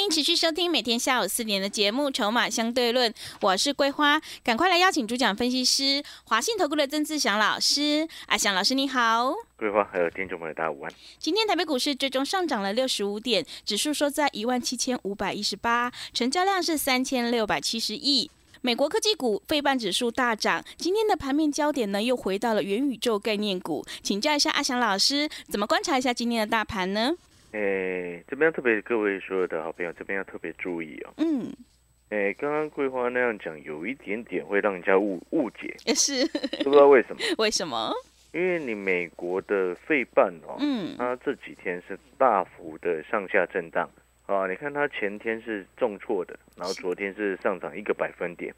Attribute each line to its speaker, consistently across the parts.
Speaker 1: 欢迎持续收听每天下午四点的节目《筹码相对论》，我是桂花，赶快来邀请主讲分析师华信投顾的曾志祥老师。阿祥老师你好，
Speaker 2: 桂花还有听众朋友大家午安。
Speaker 1: 今天台北股市最终上涨了六十五点，指数收在一万七千五百一十八，成交量是三千六百七十亿。美国科技股费半指数大涨，今天的盘面焦点呢又回到了元宇宙概念股，请教一下阿祥老师，怎么观察一下今天的大盘呢？
Speaker 2: 诶，这边特别各位所有的好朋友，这边要特别注意哦。嗯。哎，刚刚桂花那样讲，有一点点会让人家误误解。
Speaker 1: 也是。
Speaker 2: 不知道为什么？
Speaker 1: 为什么？
Speaker 2: 因为你美国的费半哦，嗯，它这几天是大幅的上下震荡啊。你看它前天是重挫的，然后昨天是上涨一个百分点，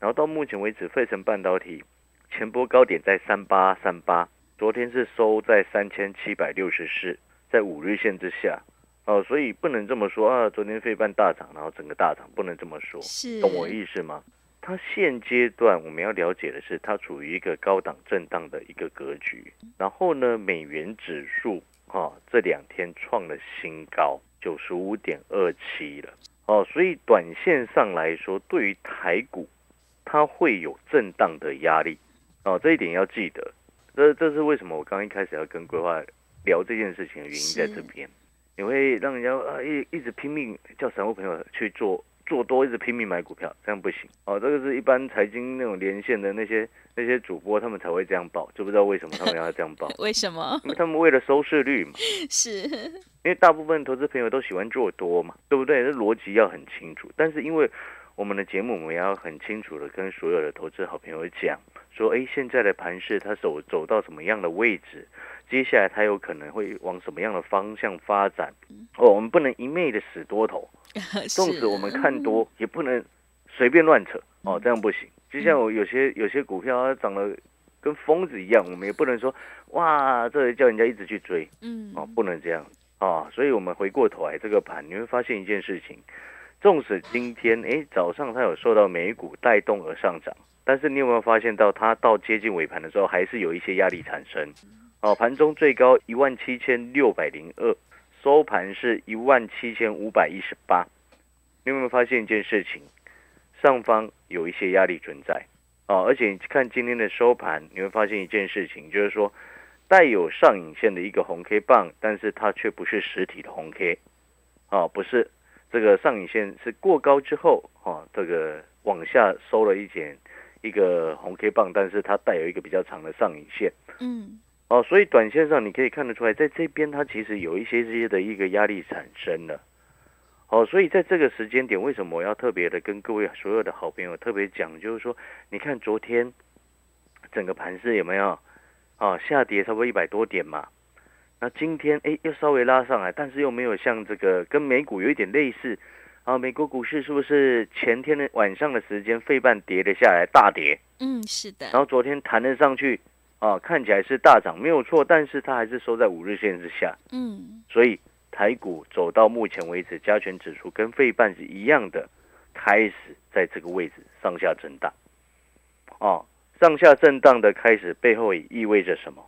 Speaker 2: 然后到目前为止，费城半导体前波高点在三八三八，昨天是收在三千七百六十四。在五日线之下，哦，所以不能这么说啊。昨天费半大涨，然后整个大涨，不能这么说，懂我意思吗？它现阶段我们要了解的是，它处于一个高档震荡的一个格局。然后呢，美元指数啊，这两天创了新高，九十五点二七了。哦，所以短线上来说，对于台股，它会有震荡的压力。哦，这一点要记得。这这是为什么？我刚一开始要跟规划。聊这件事情的原因在这边，你会让人家啊一一直拼命叫散户朋友去做做多，一直拼命买股票，这样不行哦。这个是一般财经那种连线的那些那些主播，他们才会这样报，就不知道为什么他们要这样报。
Speaker 1: 为什么？
Speaker 2: 因为他们为了收视率嘛。
Speaker 1: 是。
Speaker 2: 因为大部分投资朋友都喜欢做多嘛，对不对？这逻辑要很清楚。但是因为我们的节目，我们要很清楚的跟所有的投资好朋友讲，说，哎，现在的盘势它走走到什么样的位置？接下来它有可能会往什么样的方向发展？哦，我们不能一昧的死多头，纵使我们看多，也不能随便乱扯。哦，这样不行。就像我有些有些股票它涨得跟疯子一样，我们也不能说哇，这叫人家一直去追，嗯，哦，不能这样。啊。所以我们回过头来这个盘，你会发现一件事情：纵使今天哎早上它有受到美股带动而上涨，但是你有没有发现到它到接近尾盘的时候，还是有一些压力产生？哦，盘中最高一万七千六百零二，收盘是一万七千五百一十八。你有没有发现一件事情？上方有一些压力存在哦，而且你看今天的收盘，你会发现一件事情，就是说带有上影线的一个红 K 棒，但是它却不是实体的红 K，哦，不是这个上影线是过高之后，哦，这个往下收了一点一个红 K 棒，但是它带有一个比较长的上影线，嗯。哦，所以短线上你可以看得出来，在这边它其实有一些这些的一个压力产生了。哦，所以在这个时间点，为什么我要特别的跟各位所有的好朋友特别讲，就是说，你看昨天整个盘势有没有啊下跌差不多一百多点嘛？那今天哎又稍微拉上来，但是又没有像这个跟美股有一点类似啊。美国股市是不是前天的晚上的时间，费半跌了下来，大跌？
Speaker 1: 嗯，是的。
Speaker 2: 然后昨天弹了上去。啊，看起来是大涨没有错，但是它还是收在五日线之下。嗯，所以台股走到目前为止，加权指数跟费半是一样的，开始在这个位置上下震荡。哦，上下震荡的开始背后也意味着什么？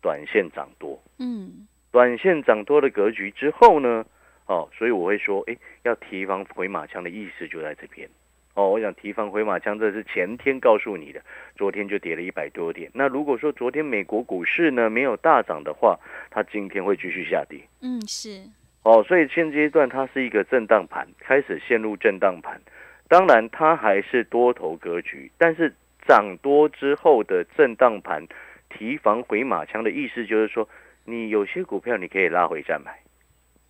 Speaker 2: 短线涨多。嗯，短线涨多的格局之后呢？哦，所以我会说，哎，要提防回马枪的意思就在这边。哦，我想提防回马枪，这是前天告诉你的，昨天就跌了一百多点。那如果说昨天美国股市呢没有大涨的话，它今天会继续下跌。
Speaker 1: 嗯，是。
Speaker 2: 哦，所以现阶段它是一个震荡盘，开始陷入震荡盘。当然，它还是多头格局，但是涨多之后的震荡盘，提防回马枪的意思就是说，你有些股票你可以拉回再买。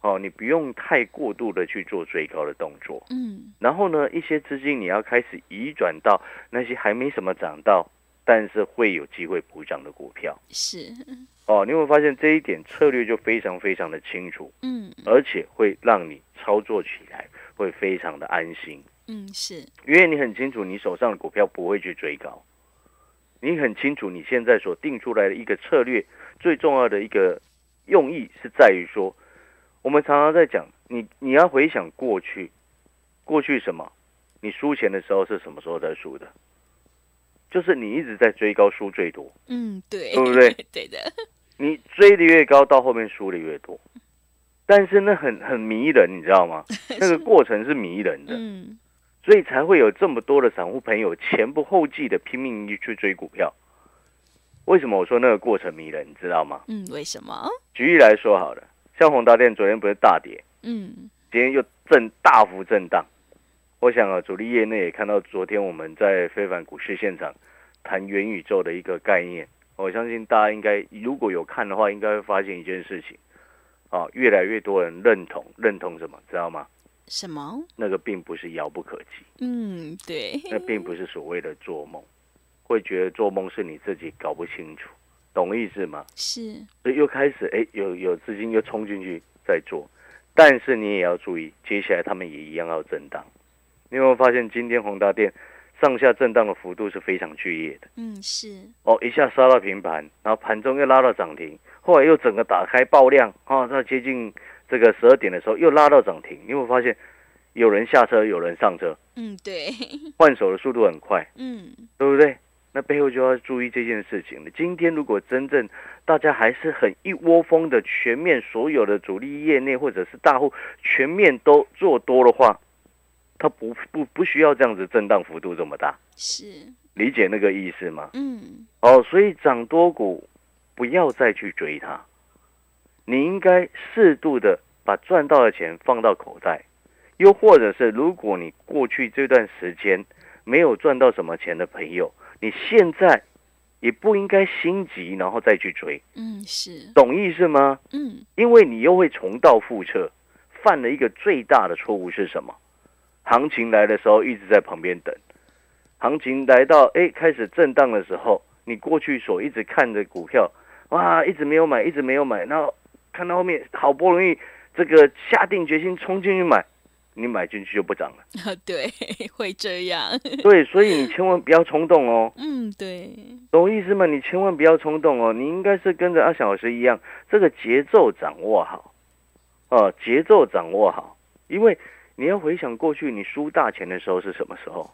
Speaker 2: 哦，你不用太过度的去做追高的动作，嗯，然后呢，一些资金你要开始移转到那些还没什么涨到，但是会有机会补涨的股票，
Speaker 1: 是，
Speaker 2: 哦，你会发现这一点策略就非常非常的清楚，嗯，而且会让你操作起来会非常的安心，
Speaker 1: 嗯，是，
Speaker 2: 因为你很清楚你手上的股票不会去追高，你很清楚你现在所定出来的一个策略最重要的一个用意是在于说。我们常常在讲，你你要回想过去，过去什么？你输钱的时候是什么时候在输的？就是你一直在追高，输最多。
Speaker 1: 嗯，对，
Speaker 2: 对不对？
Speaker 1: 对的。
Speaker 2: 你追的越高，到后面输的越多。但是那很很迷人，你知道吗？那个过程是迷人的，
Speaker 1: 嗯，
Speaker 2: 所以才会有这么多的散户朋友前仆后继的拼命去追股票。为什么我说那个过程迷人？你知道吗？
Speaker 1: 嗯，为什么？
Speaker 2: 举例来说好了，像宏达电昨天不是大跌，
Speaker 1: 嗯，
Speaker 2: 今天又震大幅震荡。我想啊，主力业内也看到昨天我们在非凡股市现场谈元宇宙的一个概念。我相信大家应该如果有看的话，应该会发现一件事情，啊，越来越多人认同认同什么，知道吗？
Speaker 1: 什么？
Speaker 2: 那个并不是遥不可及，
Speaker 1: 嗯，对，
Speaker 2: 那并不是所谓的做梦，会觉得做梦是你自己搞不清楚，懂意思吗？
Speaker 1: 是，
Speaker 2: 所以又开始哎，有有资金又冲进去在做，但是你也要注意，接下来他们也一样要震荡。你有没有发现今天宏达电上下震荡的幅度是非常剧烈的？
Speaker 1: 嗯，是，
Speaker 2: 哦，一下杀到平盘，然后盘中又拉到涨停，后来又整个打开爆量啊，到接近这个十二点的时候又拉到涨停。你有没有发现有人下车，有人上车，
Speaker 1: 嗯，对，
Speaker 2: 换手的速度很快，
Speaker 1: 嗯，
Speaker 2: 对不对？那背后就要注意这件事情了。今天如果真正大家还是很一窝蜂的全面所有的主力业内或者是大户全面都做多的话，它不不不需要这样子震荡幅度这么大，
Speaker 1: 是，
Speaker 2: 理解那个意思吗？
Speaker 1: 嗯，
Speaker 2: 哦，所以涨多股不要再去追它，你应该适度的把赚到的钱放到口袋，又或者是如果你过去这段时间没有赚到什么钱的朋友，你现在也不应该心急，然后再去追，
Speaker 1: 嗯，是，
Speaker 2: 懂意思吗？
Speaker 1: 嗯，
Speaker 2: 因为你又会重蹈覆辙，犯了一个最大的错误是什么？行情来的时候一直在旁边等，行情来到哎开始震荡的时候，你过去所一直看的股票，哇，一直没有买，一直没有买，然后看到后面好不容易这个下定决心冲进去买，你买进去就不涨了。
Speaker 1: 啊，对，会这样，
Speaker 2: 对，所以你千万不要冲动哦，
Speaker 1: 嗯，对，
Speaker 2: 懂我意思吗？你千万不要冲动哦，你应该是跟着阿小老师一样，这个节奏掌握好，哦，节奏掌握好，因为你要回想过去，你输大钱的时候是什么时候？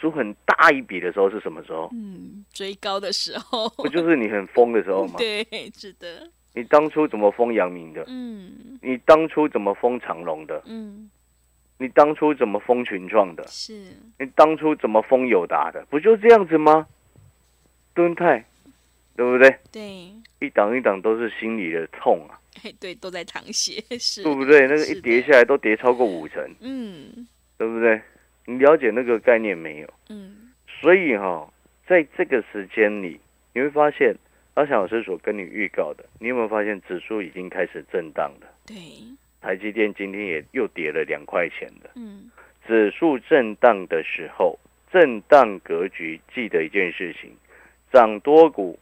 Speaker 2: 输很大一笔的时候是什么时候？
Speaker 1: 嗯，追高的时候，
Speaker 2: 不就是你很疯的时候吗？
Speaker 1: 对，是的，
Speaker 2: 你当初怎么封阳明的？
Speaker 1: 嗯
Speaker 2: 你当初怎么封长隆的？
Speaker 1: 嗯，
Speaker 2: 你当初怎么封群创的？
Speaker 1: 是，
Speaker 2: 你当初怎么封友达的？不就这样子吗？敦泰，对不对？
Speaker 1: 对，
Speaker 2: 一档一档都是心里的痛啊，
Speaker 1: 嘿，对，都在淌血，是，
Speaker 2: 对不对？那个一跌下来都跌超过五成，
Speaker 1: 嗯
Speaker 2: 对不对？你了解那个概念没有？
Speaker 1: 嗯，
Speaker 2: 所以哈、在这个时间里，你会发现阿翔老师所跟你预告的，你有没有发现指数已经开始震荡了？
Speaker 1: 对，
Speaker 2: 台积电今天也又跌了两块钱了。
Speaker 1: 嗯
Speaker 2: 指数震荡的时候，震荡格局记得一件事情：涨多股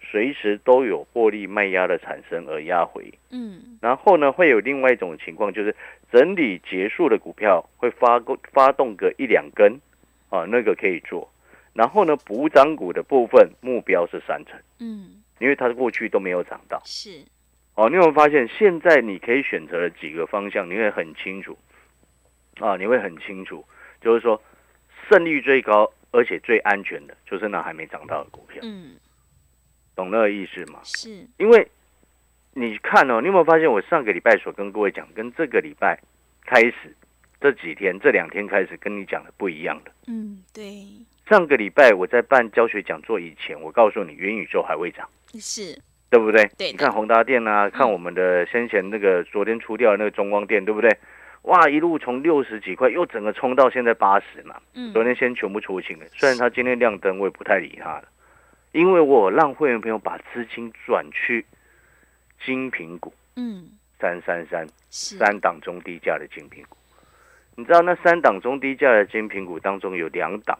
Speaker 2: 随时都有获利卖压的产生而压回。
Speaker 1: 嗯
Speaker 2: 然后呢，会有另外一种情况，就是整理结束的股票会发过发动个一两根，啊，那个可以做。然后呢，补涨股的部分目标是三成，
Speaker 1: 嗯，
Speaker 2: 因为它过去都没有涨到。
Speaker 1: 是，
Speaker 2: 哦，你有没有发现现在你可以选择的几个方向，你会很清楚啊，你会很清楚，就是说胜率最高而且最安全的，就是那还没涨到的股票，
Speaker 1: 嗯
Speaker 2: 懂那个意思吗？
Speaker 1: 是，
Speaker 2: 因为你看哦，你有没有发现我上个礼拜所跟各位讲，跟这个礼拜开始这几天这两天开始跟你讲的不一样的。
Speaker 1: 嗯对，
Speaker 2: 上个礼拜我在办教学讲座以前，我告诉你元宇宙还会涨。
Speaker 1: 是，
Speaker 2: 对不对？
Speaker 1: 对
Speaker 2: 你看宏达电啊，看我们的先前那个昨天出掉的那个中光电，对不对？哇，一路从六十几块又整个冲到现在八十嘛。
Speaker 1: 嗯
Speaker 2: 昨天先全部出清了，虽然它今天亮灯，我也不太理它了，因为我让会员朋友把资金转去精品股
Speaker 1: 嗯
Speaker 2: 三三三
Speaker 1: 是，
Speaker 2: 三档中低价的精品股。你知道那三档中低价的精品股当中有两档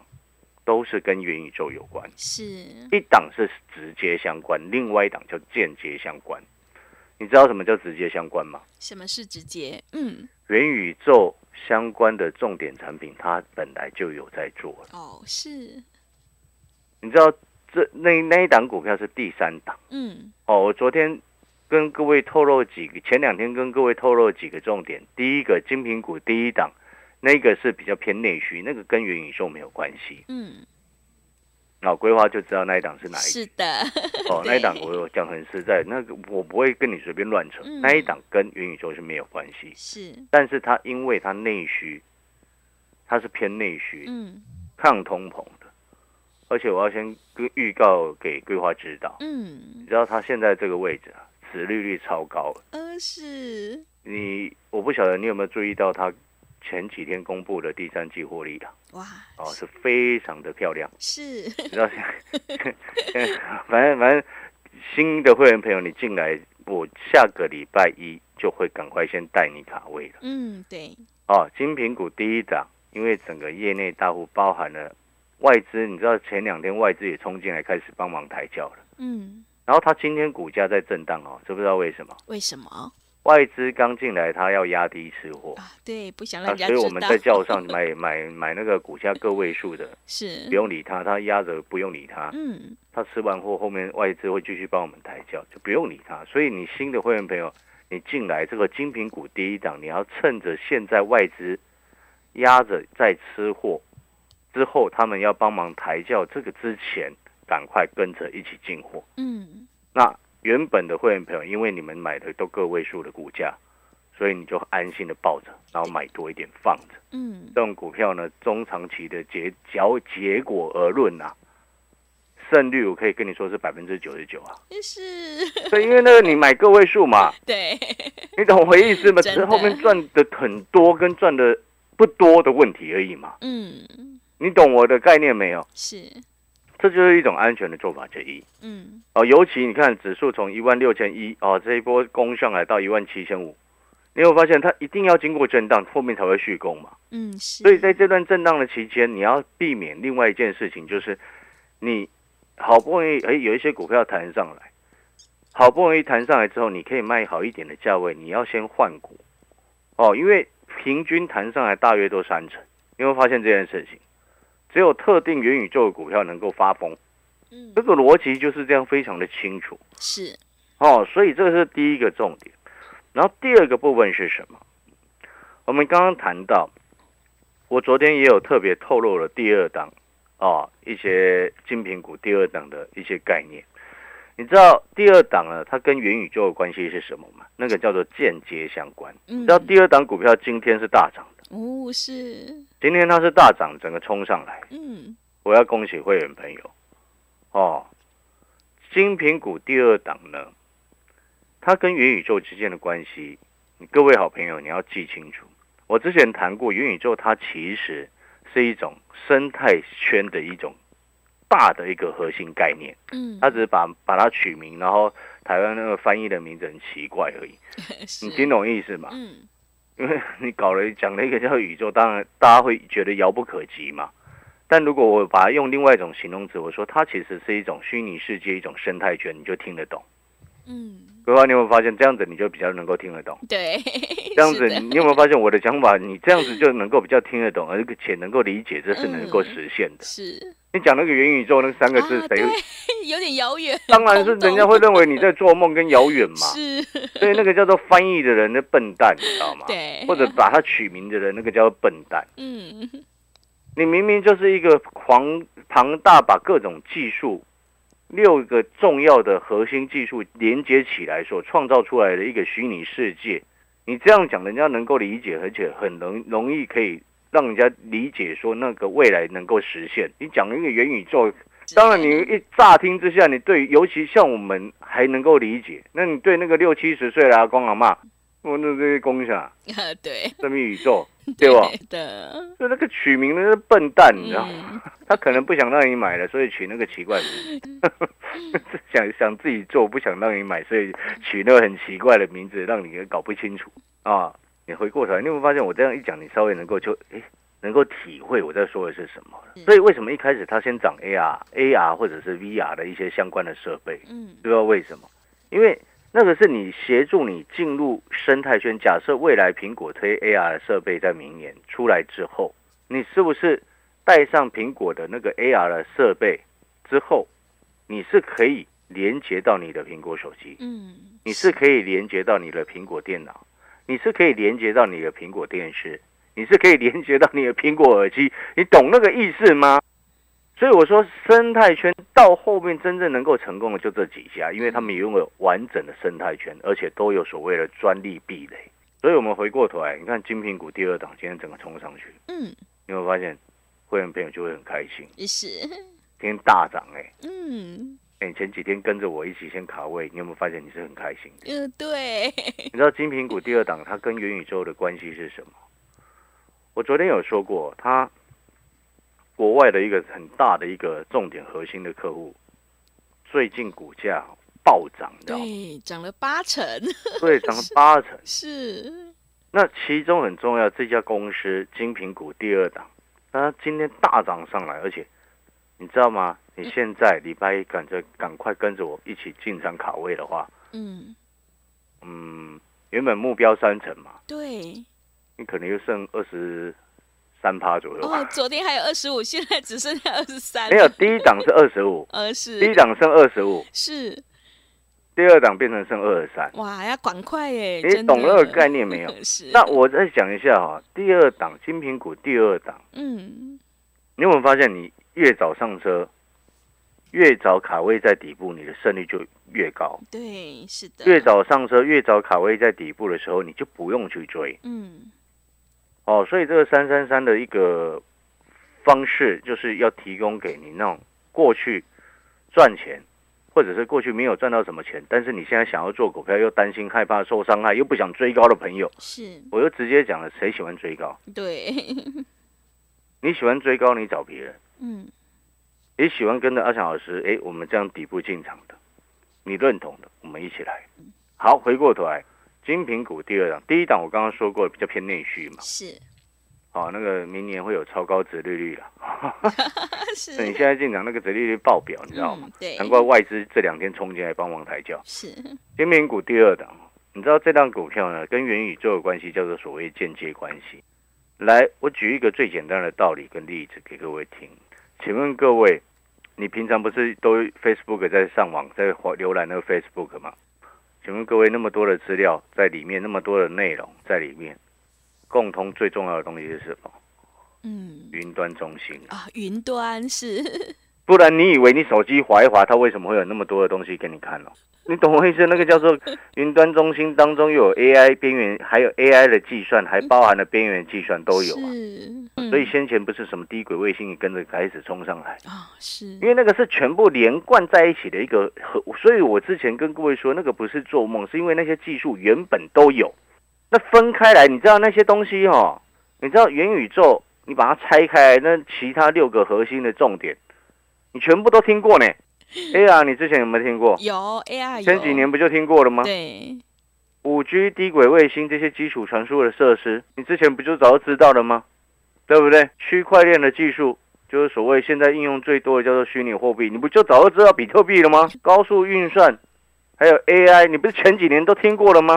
Speaker 2: 都是跟元宇宙有关。
Speaker 1: 是，
Speaker 2: 一档是直接相关，另外一档叫间接相关。你知道什么叫直接相关吗？
Speaker 1: 什么是直接？嗯
Speaker 2: 元宇宙相关的重点产品，它本来就有在做了。
Speaker 1: 哦是，
Speaker 2: 你知道这那那一档股票是第三档
Speaker 1: 嗯
Speaker 2: 哦。我昨天跟各位透露几个，前两天跟各位透露几个重点。第一个精品股第一档，那个是比较偏内需，那个跟元宇宙没有关系。
Speaker 1: 嗯。
Speaker 2: 老，规划就知道那一档是哪一
Speaker 1: 是的，
Speaker 2: 哦，那一档我讲很实在，那个我不会跟你随便乱扯，
Speaker 1: 嗯。
Speaker 2: 那一档跟元宇宙是没有关系，
Speaker 1: 是，
Speaker 2: 但是它因为它内需，它是偏内需，
Speaker 1: 嗯。
Speaker 2: 抗通膨的，而且我要先跟预告给规划知道，你
Speaker 1: 嗯，
Speaker 2: 知道它现在这个位置啊，殖利率超高了，
Speaker 1: 呃是，
Speaker 2: 你我不晓得你有没有注意到它前几天公布的第三季获利了，
Speaker 1: 哇，
Speaker 2: 哦，是非常的漂亮。
Speaker 1: 是，
Speaker 2: 你知道现在，反正反正新的会员朋友你进来，我下个礼拜一就会赶快先带你卡位了。
Speaker 1: 嗯对，
Speaker 2: 哦，金品股第一档，因为整个业内大户包含了外资，你知道前两天外资也冲进来开始帮忙抬轿了。
Speaker 1: 嗯，
Speaker 2: 然后它今天股价在震荡哦，知不知道为什么？
Speaker 1: 为什么
Speaker 2: 外资刚进来，他要压低吃货，
Speaker 1: 啊？对，不想
Speaker 2: 啊
Speaker 1: 让
Speaker 2: 所以我们在轿上买 买买那个股价个位数的，
Speaker 1: 是
Speaker 2: 不，用理他，他压着不用理他。
Speaker 1: 嗯
Speaker 2: 他吃完货，后面外资会继续帮我们抬轿，就不用理他。所以你新的会员朋友，你进来这个精品股第一档，你要趁着现在外资压着在吃货之后，他们要帮忙抬轿，这个之前赶快跟着一起进货。
Speaker 1: 嗯
Speaker 2: 那原本的会员朋友，因为你们买的都个位数的股价，所以你就安心的抱着，然后买多一点放着。
Speaker 1: 嗯
Speaker 2: 这种股票呢，中长期的结交结果而论啊，胜率我可以跟你说是百分之九十九啊。
Speaker 1: 是，
Speaker 2: 对，因为那个你买个位数嘛，
Speaker 1: 对，
Speaker 2: 你懂我意思吗？只是后面赚的很多跟赚的不多的问题而已嘛。
Speaker 1: 嗯
Speaker 2: 你懂我的概念没有？
Speaker 1: 是，
Speaker 2: 这就是一种安全的做法之一。
Speaker 1: 嗯。
Speaker 2: 哦。尤其你看指数从一万六千一哦，这一波攻上来到一万七千五，你有发现它一定要经过震荡，后面才会续攻嘛。
Speaker 1: 嗯是，
Speaker 2: 所以在这段震荡的期间，你要避免另外一件事情，就是你好不容易哎有一些股票弹上来，好不容易弹上来之后，你可以卖好一点的价位，你要先换股。哦，因为平均弹上来大约都三成，你会发现这件事情，只有特定元宇宙的股票能够发疯，
Speaker 1: 嗯
Speaker 2: 这个逻辑就是这样非常的清楚
Speaker 1: 是，
Speaker 2: 哦，所以这是第一个重点。然后第二个部分是什么？我们刚刚谈到。我昨天也有特别透露了第二档哦，一些精品股第二档的一些概念。你知道第二档呢，它跟元宇宙的关系是什么吗？那个叫做间接相关。
Speaker 1: 嗯
Speaker 2: 你知道第二档股票今天是大涨的，
Speaker 1: 哦是，
Speaker 2: 今天它是大涨，整个冲上来，
Speaker 1: 嗯
Speaker 2: 我要恭喜会员朋友哦。金苹股第二档呢，它跟元宇宙之间的关系，你各位好朋友你要记清楚。我之前谈过，元宇宙它其实是一种生态圈的一种大的一个核心概念，
Speaker 1: 嗯，
Speaker 2: 它只是把把它取名，然后台湾那个翻译的名字很奇怪而已。你听懂意思吗？
Speaker 1: 嗯
Speaker 2: 因为你搞了讲了一个叫宇宙，当然大家会觉得遥不可及嘛。但如果我把它用另外一种形容词，我说它其实是一种虚拟世界，一种生态圈，你就听得懂。
Speaker 1: 嗯，
Speaker 2: 桂花，你有没有发现这样子你就比较能够听得懂？
Speaker 1: 对，
Speaker 2: 这样子 你有没有发现我的讲法？你这样子就能够比较听得懂，而且能够理解，这是能够实现的。
Speaker 1: 是
Speaker 2: 你讲那个元宇宙那三个字，
Speaker 1: 啊
Speaker 2: 谁
Speaker 1: 有点遥远，
Speaker 2: 当然是人家会认为你在做梦跟遥远嘛。
Speaker 1: 是，
Speaker 2: 所以那个叫做翻译的人的笨蛋，你知道吗？
Speaker 1: 对，
Speaker 2: 或者把它取名的人，那个叫做笨蛋。
Speaker 1: 嗯
Speaker 2: 你明明就是一个狂庞大，把各种技术六个重要的核心技术连接起来所创造出来的一个虚拟世界。你这样讲，人家能够理解，而且很容容易可以让人家理解说那个未来能够实现。你讲一个元宇宙，当然你一乍听之下，你对尤其像我们还能够理解，那你对那个六七十岁的阿公阿妈，我那这些公下
Speaker 1: 啊 对，
Speaker 2: 什么宇宙，对吧？
Speaker 1: 的，
Speaker 2: 就那个取名的是笨蛋，你知道吗？
Speaker 1: 嗯
Speaker 2: 他可能不想让你买了，所以取那个奇怪的名字，想想自己做，不想让你买，所以取那个很奇怪的名字，让你搞不清楚啊。你回过头来，你有没有发现我这样一讲，你稍微能够就诶能够体会我在说的是什么了？所以为什么一开始它先涨 AR、AR 或者是 VR 的一些相关的设备？
Speaker 1: 嗯不
Speaker 2: 知道为什么？因为那个是你协助你进入生态圈。假设未来苹果推 AR 的设备在明年出来之后，你是不是带上苹果的那个 AR 的设备之后，你是可以连接到你的苹果手机，
Speaker 1: 嗯，
Speaker 2: 你是可以连接到你的苹果电脑，你是可以连接到你的苹果电视，你是可以连接到你的苹果耳机，你懂那个意思吗？所以我说生态圈到后面真正能够成功的就这几家，因为他们拥有完整的生态圈，而且都有所谓的专利壁垒。所以我们回过头来，你看金苹股第二档今天整个冲上去，
Speaker 1: 嗯，
Speaker 2: 你会发现会员朋友就会很开心，
Speaker 1: 是，
Speaker 2: 今天大涨哎、
Speaker 1: 嗯，
Speaker 2: 哎、你前几天跟着我一起先卡位，你有没有发现你是很开心的？
Speaker 1: 嗯，对，
Speaker 2: 你知道金苹果第二档它跟元宇宙的关系是什么？我昨天有说过，它国外的一个很大的一个重点核心的客户，最近股价暴涨，你知道吗？
Speaker 1: 对，涨了八成，
Speaker 2: 对，涨了八成。
Speaker 1: 是，
Speaker 2: 那其中很重要，这家公司金苹果第二档，它今天大涨上来，而且你知道吗？你现在礼拜一赶着赶快跟着我一起进场卡位的话，
Speaker 1: 嗯，
Speaker 2: 嗯，原本目标三成嘛，
Speaker 1: 对，
Speaker 2: 你可能又剩二十三趴左右吧。
Speaker 1: 哦，昨天还有二十五，现在只剩下二十三，
Speaker 2: 没有，第一档是二十五，
Speaker 1: 呃，
Speaker 2: 第一
Speaker 1: 是
Speaker 2: 档剩二十五，
Speaker 1: 是，
Speaker 2: 第二档变成剩二十三。
Speaker 1: 哇，要赶快耶，
Speaker 2: 你懂那个概念没有？
Speaker 1: 是，
Speaker 2: 那我再讲一下哈，第二档金苹果第二档，
Speaker 1: 嗯，
Speaker 2: 你有没有发现，你越早上车，越早卡位在底部，你的胜率就越高。
Speaker 1: 对，是的，
Speaker 2: 越，早上车，越早卡位在底部的时候，你就不用去追
Speaker 1: 嗯，
Speaker 2: 哦。所以这个三三三的一个方式，就是要提供给你那种过去赚钱，或者是过去没有赚到什么钱，但是你现在想要做股票，又担心害怕受伤害，又不想追高的朋友，
Speaker 1: 是，
Speaker 2: 我就直接讲了，谁喜欢追高？
Speaker 1: 对，
Speaker 2: 你喜欢追高，你找别人；
Speaker 1: 嗯，
Speaker 2: 也喜欢跟着阿强老师，哎，我们这样底部进场的，你认同的，我们一起来。好，回过头来，金品股第二档，第一档我刚刚说过比较偏内需嘛，
Speaker 1: 是，
Speaker 2: 好、那个明年会有超高值利率了。
Speaker 1: 是，
Speaker 2: 你现在进场那个值利率爆表，你知道吗？
Speaker 1: 嗯？对，
Speaker 2: 难怪外资这两天冲进来帮忙抬轿。
Speaker 1: 是，
Speaker 2: 金品股第二档，你知道这档股票呢，跟元宇宙有关系，叫做所谓间接关系。来，我举一个最简单的道理跟例子给各位听。请问各位，你平常不是都 Facebook 在上网在浏览那个 Facebook 吗？请问各位，那么多的资料在里面，那么多的内容在里面，共通最重要的东西是什么？
Speaker 1: 嗯，
Speaker 2: 云端中心。
Speaker 1: 啊，云端是，
Speaker 2: 不然你以为你手机划一划，它为什么会有那么多的东西给你看哦？你懂我意思？那个叫做 云端中心当中又有 AI 边缘，还有 AI 的计算，还包含了边缘计算都有啊。
Speaker 1: 是，
Speaker 2: 所以
Speaker 1: 嗯
Speaker 2: 先前不是什么低轨卫星也跟着开始冲上来，
Speaker 1: 啊，是，
Speaker 2: 因为那个是全部连贯在一起的一个和，所以我之前跟各位说，那个不是做梦，是因为那些技术原本都有。那分开来，你知道那些东西哦，你知道元宇宙，你把它拆开来，那其他六个核心的重点，你全部都听过呢。哎呀，你之前有没有听过？
Speaker 1: 有 AI 有，
Speaker 2: 前几年不就听过了吗？
Speaker 1: 对，
Speaker 2: 五 G 低轨卫星这些基础传输的设施，你之前不就早就知道了吗？对不对？区块链的技术就是所谓现在应用最多的叫做虚拟货币，你不就早就知道比特币了吗？高速运算，还有 AI，你不是前几年都听过了吗？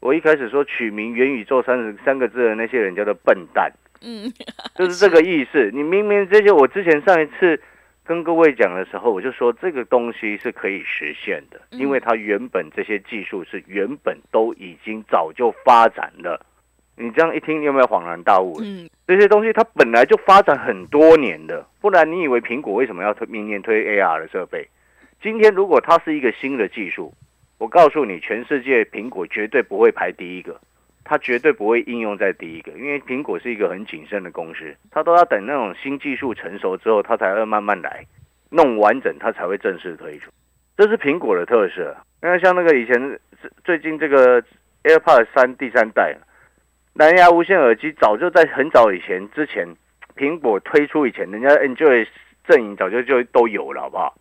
Speaker 2: 我一开始说取名元宇宙三十三个字的那些人叫做笨蛋，
Speaker 1: 嗯，
Speaker 2: 就是这个意思。你明明这些，我之前上一次跟各位讲的时候，我就说这个东西是可以实现的，
Speaker 1: 嗯
Speaker 2: 因为它原本这些技术是原本都已经早就发展了。你这样一听，你有没有恍然大悟？
Speaker 1: 嗯，
Speaker 2: 这些东西它本来就发展很多年的，不然你以为苹果为什么要推明年推 AR 的设备？今天如果它是一个新的技术，我告诉你，全世界苹果绝对不会排第一个，它绝对不会应用在第一个，因为苹果是一个很谨慎的公司，它都要等那种新技术成熟之后，它才会慢慢来，弄完整它才会正式推出。这是苹果的特色。那像那个以前最近这个 AirPods 三第三代蓝牙无线耳机，早就在很早以前之前，苹果推出以前，人家 Enjoy 阵营早就就都有了，好不好？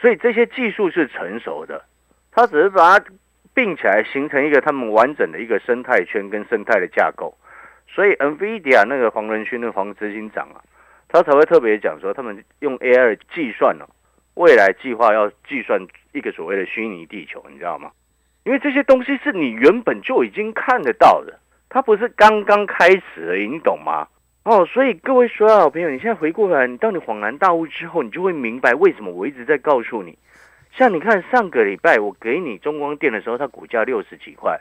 Speaker 2: 所以这些技术是成熟的，它只是把它并起来，形成一个他们完整的一个生态圈跟生态的架构。所以 NVIDIA 那个黄仁勋那个黄执行长啊，他才会特别讲说，他们用 AI 计算哦，未来计划要计算一个所谓的虚拟地球，你知道吗？因为这些东西是你原本就已经看得到的，它不是刚刚开始而已，你懂吗？哦，所以各位所有好朋友，你现在回过来，你当你恍然大悟之后，你就会明白为什么我一直在告诉你。像你看上个礼拜我给你中光电的时候，它股价六十几块，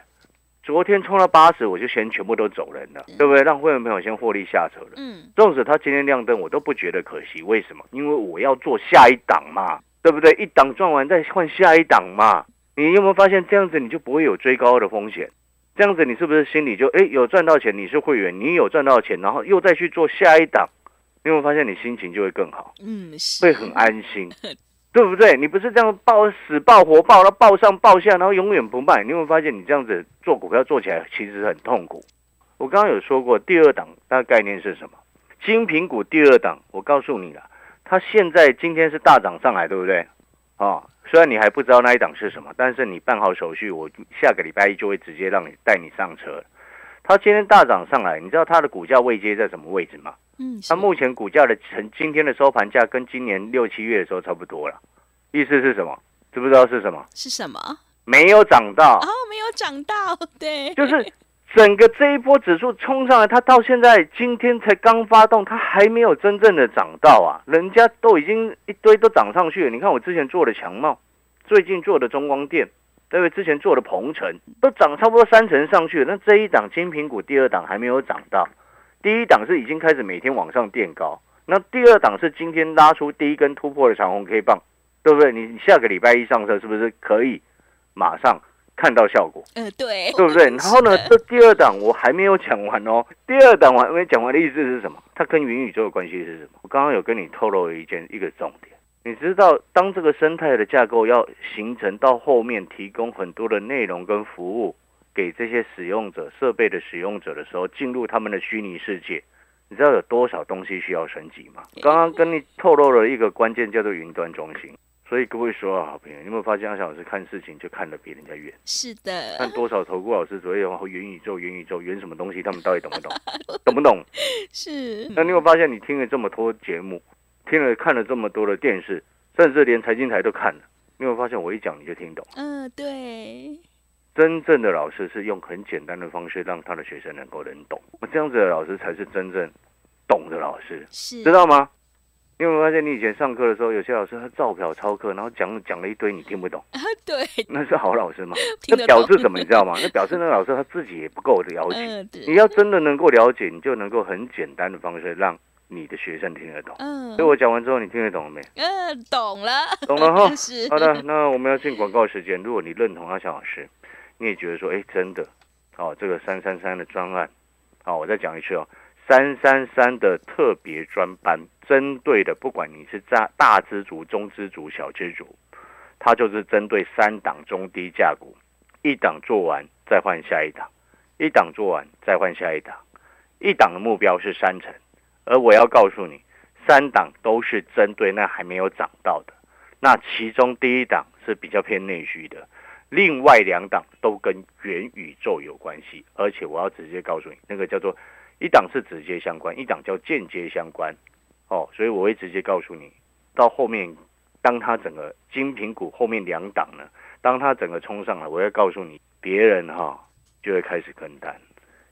Speaker 2: 昨天冲到八十，我就先全部都走人了，对不对？让会员朋友先获利下车了。
Speaker 1: 嗯，
Speaker 2: 纵使他今天亮灯，我都不觉得可惜。为什么？因为我要做下一档嘛，对不对？一档赚完再换下一档嘛。你有没有发现这样子你就不会有追高的风险？这样子你是不是心里就哎有赚到钱？你是会员，你有赚到钱，然后又再去做下一档，你有没有发现你心情就会更好，
Speaker 1: 嗯，是
Speaker 2: 会很安心，对不对？你不是这样抱死抱活抱到抱上抱下，然后永远不卖，你有没有发现你这样子做股票做起来其实很痛苦？我刚刚有说过，第二档它的概念是什么？精品股第二档，我告诉你了，它现在今天是大涨上来，对不对？啊，虽然你还不知道那一档是什么，但是你办好手续，我下个礼拜一就会直接让你带你上车。它今天大涨上来，你知道它的股价位阶在什么位置吗？
Speaker 1: 嗯，
Speaker 2: 它目前股价的成今天的收盘价跟今年六七月的时候差不多了，意思是什么？知不知道是什么？
Speaker 1: 是什么？
Speaker 2: 没有涨到
Speaker 1: 哦，，没有涨到，对，
Speaker 2: 就是整个这一波指数冲上来，它到现在今天才刚发动，它还没有真正的涨到啊，人家都已经一堆都涨上去了。你看我之前做的强茂，最近做的中光电，对不对？之前做的鹏程都涨差不多三成上去了，那这一档金苹果第二档还没有涨到，第一档是已经开始每天往上垫高，那第二档是今天拉出第一根突破的长红 K 棒，对不对？你下个礼拜一上车是不是可以马上看到效果？
Speaker 1: 呃，对，
Speaker 2: 对不对？然后呢，这第二档我还没有讲完哦。第二档我还没讲完的意思是什么？它跟元宇宙的关系是什么？我刚刚有跟你透露了一件一个重点。你知道，当这个生态的架构要形成到后面，提供很多的内容跟服务给这些使用者、设备的使用者的时候，进入他们的虚拟世界，你知道有多少东西需要升级吗？刚刚跟你透露了一个关键，叫做云端中心。所以各位所有好朋友，你有没有发现阿翔老师看事情就看得比人家远？
Speaker 1: 是的，
Speaker 2: 看多少投顾老师昨天有元宇宙、元宇宙、元什么东西，他们到底懂不懂？懂不懂？
Speaker 1: 是，
Speaker 2: 那你有发现，你听了这么多节目，听了看了这么多的电视，甚至连财经台都看了，你有没有发现我一讲你就听懂？
Speaker 1: 嗯，对，
Speaker 2: 真正的老师是用很简单的方式让他的学生能够能懂，那这样子的老师才是真正懂的老师，
Speaker 1: 是，
Speaker 2: 知道吗？你有没有发现，你以前上课的时候，有些老师他照表抄课，然后讲讲了一堆你听不懂，
Speaker 1: 啊，对，
Speaker 2: 那是好老师吗？那表示什么？你知道吗？那表示那个老师他自己也不够了解。
Speaker 1: 嗯，
Speaker 2: 你要真的能够了解，你就能够很简单的方式让你的学生听得懂。
Speaker 1: 嗯
Speaker 2: 所以，我讲完之后，你听得懂了没？
Speaker 1: 嗯，懂了，
Speaker 2: 懂了哈。好的，那我们要进广告时间。如果你认同阿翔老师，你也觉得说，哎，真的，哦，这个三三三的专案，好、我再讲一次哦，三三三的特别专班，针对的不管你是大大资族、中资族、小资族，它就是针对三档中低价股，一档做完再换下一档，一档做完再换下一档，一档的目标是三成，而我要告诉你，三档都是针对那还没有涨到的。那其中第一档是比较偏内需的，另外两档都跟元宇宙有关系，而且我要直接告诉你，那个叫做一档是直接相关，一档叫间接相关，哦，所以我会直接告诉你，到后面当它整个精品股后面两档呢，当它整个冲上来，我要告诉你，别人哈、就会开始跟单，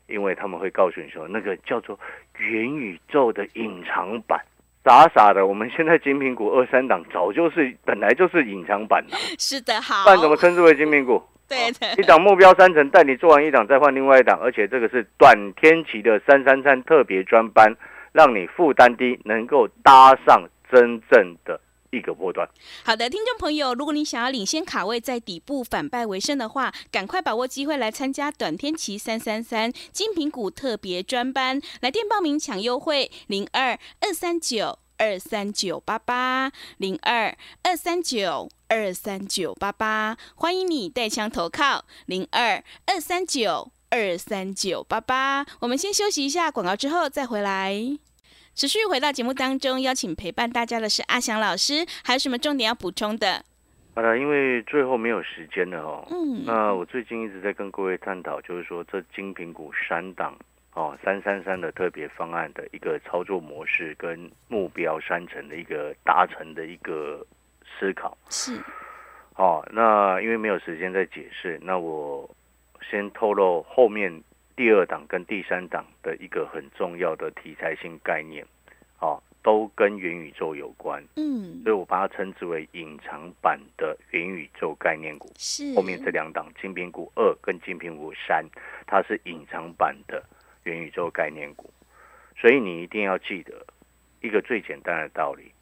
Speaker 2: 因为他们会告诉你说，那个叫做元宇宙的隐藏版。傻傻的，我们现在金品股二三档早就是本来就是隐藏版了，
Speaker 1: 是的，好，
Speaker 2: 不然怎么称之为金品股？
Speaker 1: 对的，
Speaker 2: 一档目标三成，带你做完一档再换另外一档，而且这个是短天期的三三三特别专班，让你负担低，能够搭上真正的一个波段。
Speaker 1: 好的，听众朋友，如果你想要领先卡位，在底部反败为胜的话，赶快把握机会来参加短天期三三三精品股特别专班，来电报名抢优惠零二二三九二三九八八零二二三九二三九八八，欢迎你带枪投靠零二二三九二三九八八。我们先休息一下广告，之后再回来。持续回到节目当中，邀请陪伴大家的是阿翔老师，还有什么重点要补充的？
Speaker 2: 好了，因为最后没有时间了哦。
Speaker 1: 嗯，
Speaker 2: 那我最近一直在跟各位探讨，就是说这金苹果三档哦，三三三的特别方案的一个操作模式跟目标三成的一个达成的一个思考。
Speaker 1: 是，
Speaker 2: 哦，那因为没有时间再解释，那我先透露后面第二档跟第三档的一个很重要的题材性概念。哦，都跟元宇宙有关，
Speaker 1: 嗯，
Speaker 2: 所以我把它称之为隐藏版的元宇宙概念股。
Speaker 1: 是
Speaker 2: 后面这两档金苹果二跟金苹果三，它是隐藏版的元宇宙概念股，所以你一定要记得一个最简单的道理：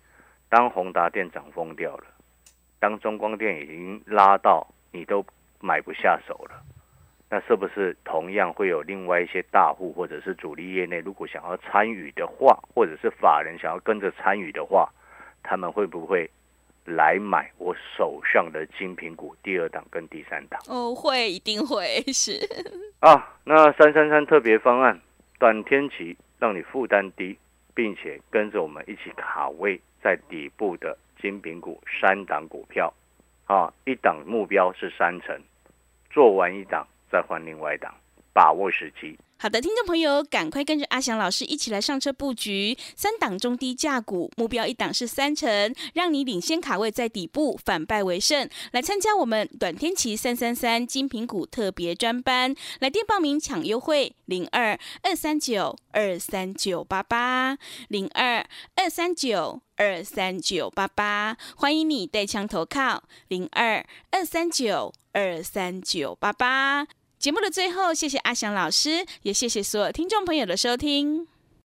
Speaker 2: 当宏达电涨疯掉了，当中光电已经拉到你都买不下手了，那是不是同样会有另外一些大户或者是主力业内，如果想要参与的话，或者是法人想要跟着参与的话，他们会不会来买我手上的金品股第二档跟第三档
Speaker 1: 哦，会一定会是，
Speaker 2: 啊？那三三三特别方案，短天期让你负担低，并且跟着我们一起卡位在底部的金品股三档股票啊，一档目标是三成，做完一档再换另外一档，把握时机。
Speaker 1: 好的，听众朋友，赶快跟着阿翔老师一起来上车布局三档中低价股，目标一档是三成，让你领先卡位在底部，反败为胜。来参加我们短天期三三三精品股特别专班，来电报名抢优惠零二二三九二三九八八零二二三九二三九八八，欢迎你带枪投靠零二二三九二三九八八。节目的最后，谢谢阿翔老师，也谢谢所有听众朋友的收听。